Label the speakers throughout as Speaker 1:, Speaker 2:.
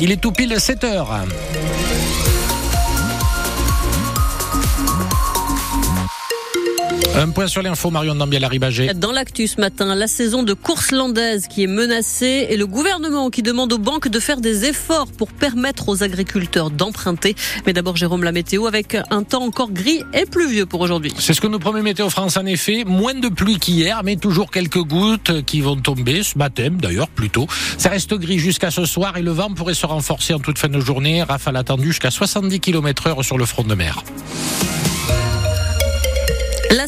Speaker 1: Il est tout pile 7 heures. Un point sur l'info, Marion Dambiel-Arribagé.
Speaker 2: Dans l'actu ce matin, la saison de course landaise qui est menacée et le gouvernement qui demande aux banques de faire des efforts pour permettre aux agriculteurs d'emprunter. Mais d'abord, Jérôme, la météo avec un temps encore gris et pluvieux pour aujourd'hui.
Speaker 1: C'est ce que nous promet Météo France en effet. Moins de pluie qu'hier, mais toujours quelques gouttes qui vont tomber ce matin d'ailleurs plutôt. Ça reste gris jusqu'à ce soir et le vent pourrait se renforcer en toute fin de journée. Rafale attendue jusqu'à 70 km heure sur le front de mer.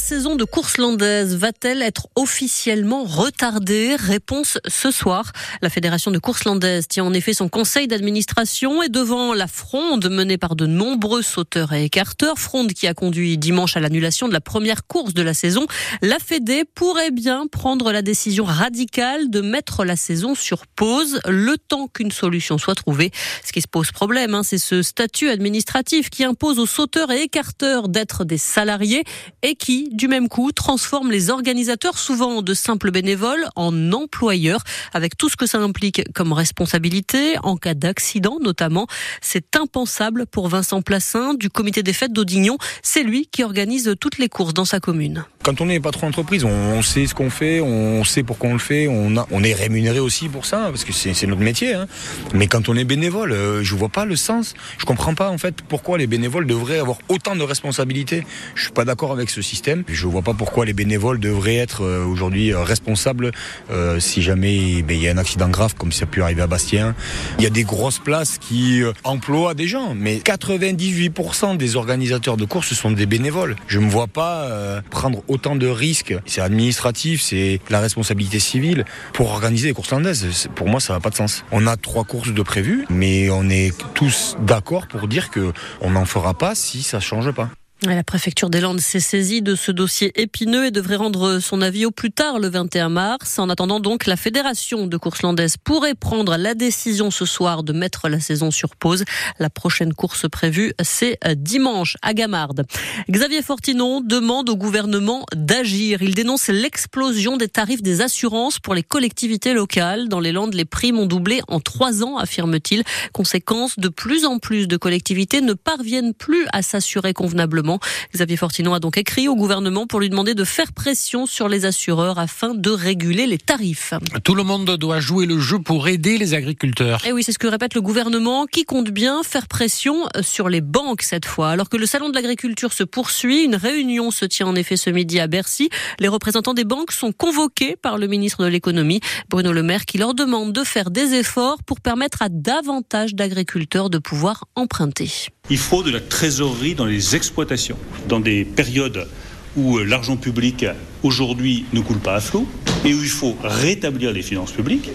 Speaker 2: La saison de course landaise va-t-elle être officiellement retardée? Réponse ce soir. La Fédération de course landaise tient en effet son conseil d'administration et devant la fronde menée par de nombreux sauteurs et écarteurs, fronde qui a conduit dimanche à l'annulation de la première course de la saison, la Fédé pourrait bien prendre la décision radicale de mettre la saison sur pause le temps qu'une solution soit trouvée. Ce qui se pose problème, hein, c'est ce statut administratif qui impose aux sauteurs et écarteurs d'être des salariés et qui du même coup, transforme les organisateurs, souvent de simples bénévoles, en employeurs, avec tout ce que ça implique comme responsabilité, en cas d'accident notamment. C'est impensable pour Vincent Plassin du comité des fêtes d'Audignon. C'est lui qui organise toutes les courses dans sa commune.
Speaker 3: Quand on est patron d'entreprise, on sait ce qu'on fait, on sait pourquoi on le fait, on, on est rémunéré aussi pour ça, parce que c'est notre métier. Hein. Mais quand on est bénévole, euh, je vois pas le sens. Je comprends pas en fait pourquoi les bénévoles devraient avoir autant de responsabilités. Je suis pas d'accord avec ce système je vois pas pourquoi les bénévoles devraient être euh, aujourd'hui euh, responsables euh, si jamais ben, il y a un accident grave comme ça a pu arriver à Bastien. Il y a des grosses places qui emploient des gens, mais 98% des organisateurs de courses sont des bénévoles. Je me vois pas prendre autant de risques. C'est administratif, c'est la responsabilité civile pour organiser des courses landaises. Pour moi, ça n'a pas de sens. On a trois courses de prévues, mais on est tous d'accord pour dire que on n'en fera pas si ça change pas.
Speaker 2: La préfecture des Landes s'est saisie de ce dossier épineux et devrait rendre son avis au plus tard le 21 mars. En attendant donc, la fédération de course landaise pourrait prendre la décision ce soir de mettre la saison sur pause. La prochaine course prévue, c'est dimanche à Gamarde. Xavier Fortinon demande au gouvernement d'agir. Il dénonce l'explosion des tarifs des assurances pour les collectivités locales. Dans les Landes, les primes ont doublé en trois ans, affirme-t-il. Conséquence, de plus en plus de collectivités ne parviennent plus à s'assurer convenablement Xavier Fortinon a donc écrit au gouvernement pour lui demander de faire pression sur les assureurs afin de réguler les tarifs.
Speaker 1: Tout le monde doit jouer le jeu pour aider les agriculteurs.
Speaker 2: Et eh oui, c'est ce que répète le gouvernement qui compte bien faire pression sur les banques cette fois. Alors que le salon de l'agriculture se poursuit, une réunion se tient en effet ce midi à Bercy. Les représentants des banques sont convoqués par le ministre de l'économie, Bruno Le Maire, qui leur demande de faire des efforts pour permettre à davantage d'agriculteurs de pouvoir emprunter.
Speaker 4: Il faut de la trésorerie dans les exploitations. Dans des périodes où euh, l'argent public aujourd'hui ne coule pas à flot et où il faut rétablir les finances publiques,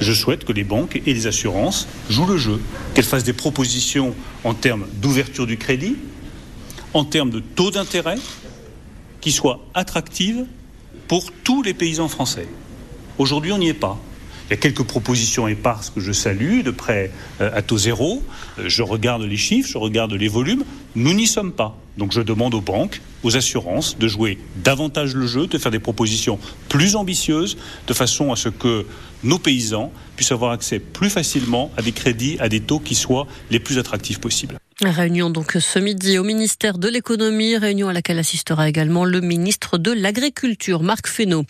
Speaker 4: je souhaite que les banques et les assurances jouent le jeu, qu'elles fassent des propositions en termes d'ouverture du crédit, en termes de taux d'intérêt, qui soient attractives pour tous les paysans français. Aujourd'hui, on n'y est pas. Il y a quelques propositions éparses que je salue, de près euh, à taux zéro. Euh, je regarde les chiffres, je regarde les volumes. Nous n'y sommes pas. Donc je demande aux banques, aux assurances de jouer davantage le jeu, de faire des propositions plus ambitieuses, de façon à ce que nos paysans puissent avoir accès plus facilement à des crédits à des taux qui soient les plus attractifs possibles.
Speaker 2: Réunion donc ce midi au ministère de l'économie, réunion à laquelle assistera également le ministre de l'Agriculture, Marc Fesneau.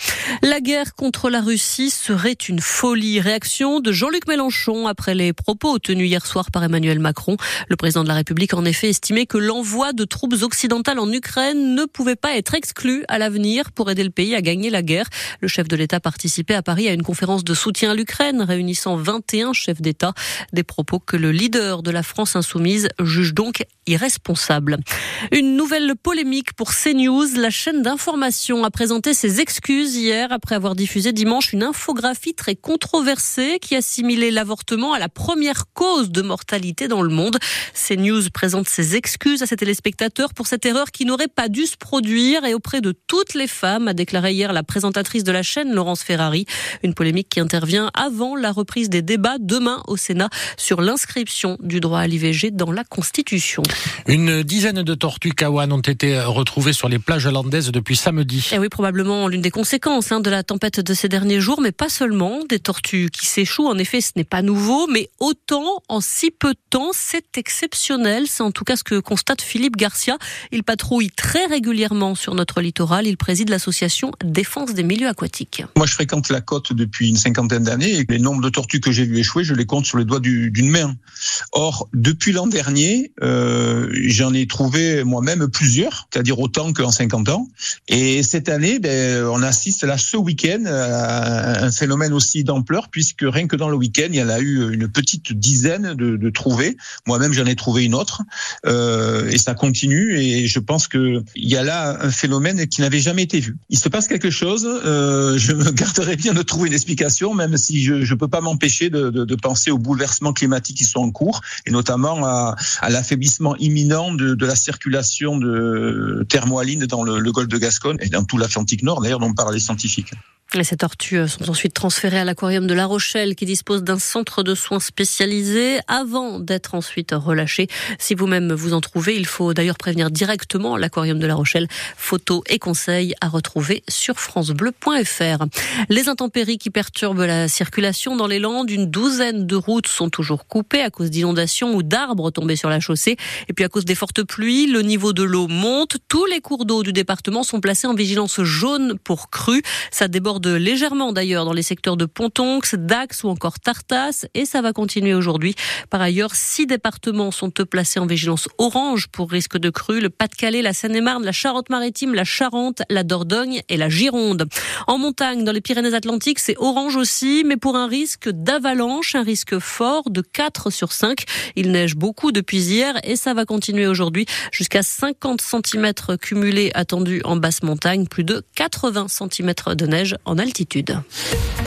Speaker 2: La guerre contre la Russie serait une folie. Réaction de Jean-Luc Mélenchon après les propos tenus hier soir par Emmanuel Macron. Le président de la République en effet estimé que l'envoi de troupes occidentales en Ukraine ne pouvait pas être exclu à l'avenir pour aider le pays à gagner la guerre. Le chef de l'État participait à Paris à une conférence de soutien à l'Ukraine réunissant 21 chefs d'État. Des propos que le leader de la France insoumise juge donc irresponsable. Une nouvelle polémique pour CNews. La chaîne d'information a présenté ses excuses hier après avoir diffusé dimanche une infographie très controversée qui assimilait l'avortement à la première cause de mortalité dans le monde. CNews présente ses excuses à ses téléspectateurs pour cette erreur qui n'aurait pas dû se produire et auprès de toutes les femmes, a déclaré hier la présentatrice de la chaîne, Laurence Ferrari. Une polémique qui intervient avant la reprise des débats demain au Sénat sur l'inscription du droit à l'IVG dans la Constitution.
Speaker 1: Une dizaine de tortues kawan ont été retrouvées sur les plages landaises depuis samedi.
Speaker 2: Et eh oui, probablement l'une des conséquences hein, de la tempête de ces derniers jours, mais pas seulement. Des tortues qui s'échouent, en effet, ce n'est pas nouveau, mais autant en si peu de temps, c'est exceptionnel. C'est en tout cas ce que constate Philippe Garcia. Il patrouille très régulièrement sur notre littoral. Il préside l'association Défense des milieux aquatiques.
Speaker 5: Moi, je fréquente la côte depuis une cinquantaine d'années et les nombres de tortues que j'ai vu échouer, je les compte sur les doigts d'une main. Or, depuis l'an dernier, euh, j'en ai trouvé moi-même plusieurs, c'est-à-dire autant qu'en 50 ans. Et cette année, ben, on assiste là ce week-end à un phénomène aussi d'ampleur, puisque rien que dans le week-end, il y en a eu une petite dizaine de, de trouvés. Moi-même, j'en ai trouvé une autre, euh, et ça continue. Et je pense que il y a là un phénomène qui n'avait jamais été vu. Il se passe quelque chose. Euh, je me garderai bien de trouver une explication, même si je ne peux pas m'empêcher de, de, de, penser aux bouleversements climatiques qui sont en cours, et notamment à, à l'affaiblissement imminent de, de, la circulation de thermohaline dans le, le golfe de Gascogne et dans tout l'Atlantique Nord, d'ailleurs, dont parlent les scientifiques.
Speaker 2: Et ces tortues sont ensuite transférées à l'aquarium de La Rochelle qui dispose d'un centre de soins spécialisé avant d'être ensuite relâchées. Si vous-même vous en trouvez, il faut d'ailleurs prévenir directement l'aquarium de La Rochelle. Photos et conseils à retrouver sur francebleu.fr. Les intempéries qui perturbent la circulation dans les Landes, une douzaine de routes sont toujours coupées à cause d'inondations ou d'arbres tombés sur la chaussée. Et puis à cause des fortes pluies, le niveau de l'eau monte. Tous les cours d'eau du département sont placés en vigilance jaune pour crue. Ça légèrement d'ailleurs dans les secteurs de Pontonx, Dax ou encore Tartas et ça va continuer aujourd'hui. Par ailleurs, six départements sont placés en vigilance orange pour risque de crue, le Pas-de-Calais, la Seine-et-Marne, la Charente-Maritime, la Charente, la Dordogne et la Gironde. En montagne, dans les Pyrénées-Atlantiques, c'est orange aussi, mais pour un risque d'avalanche, un risque fort de 4 sur 5. Il neige beaucoup depuis hier et ça va continuer aujourd'hui jusqu'à 50 cm cumulés attendus en basse montagne, plus de 80 cm de neige en altitude.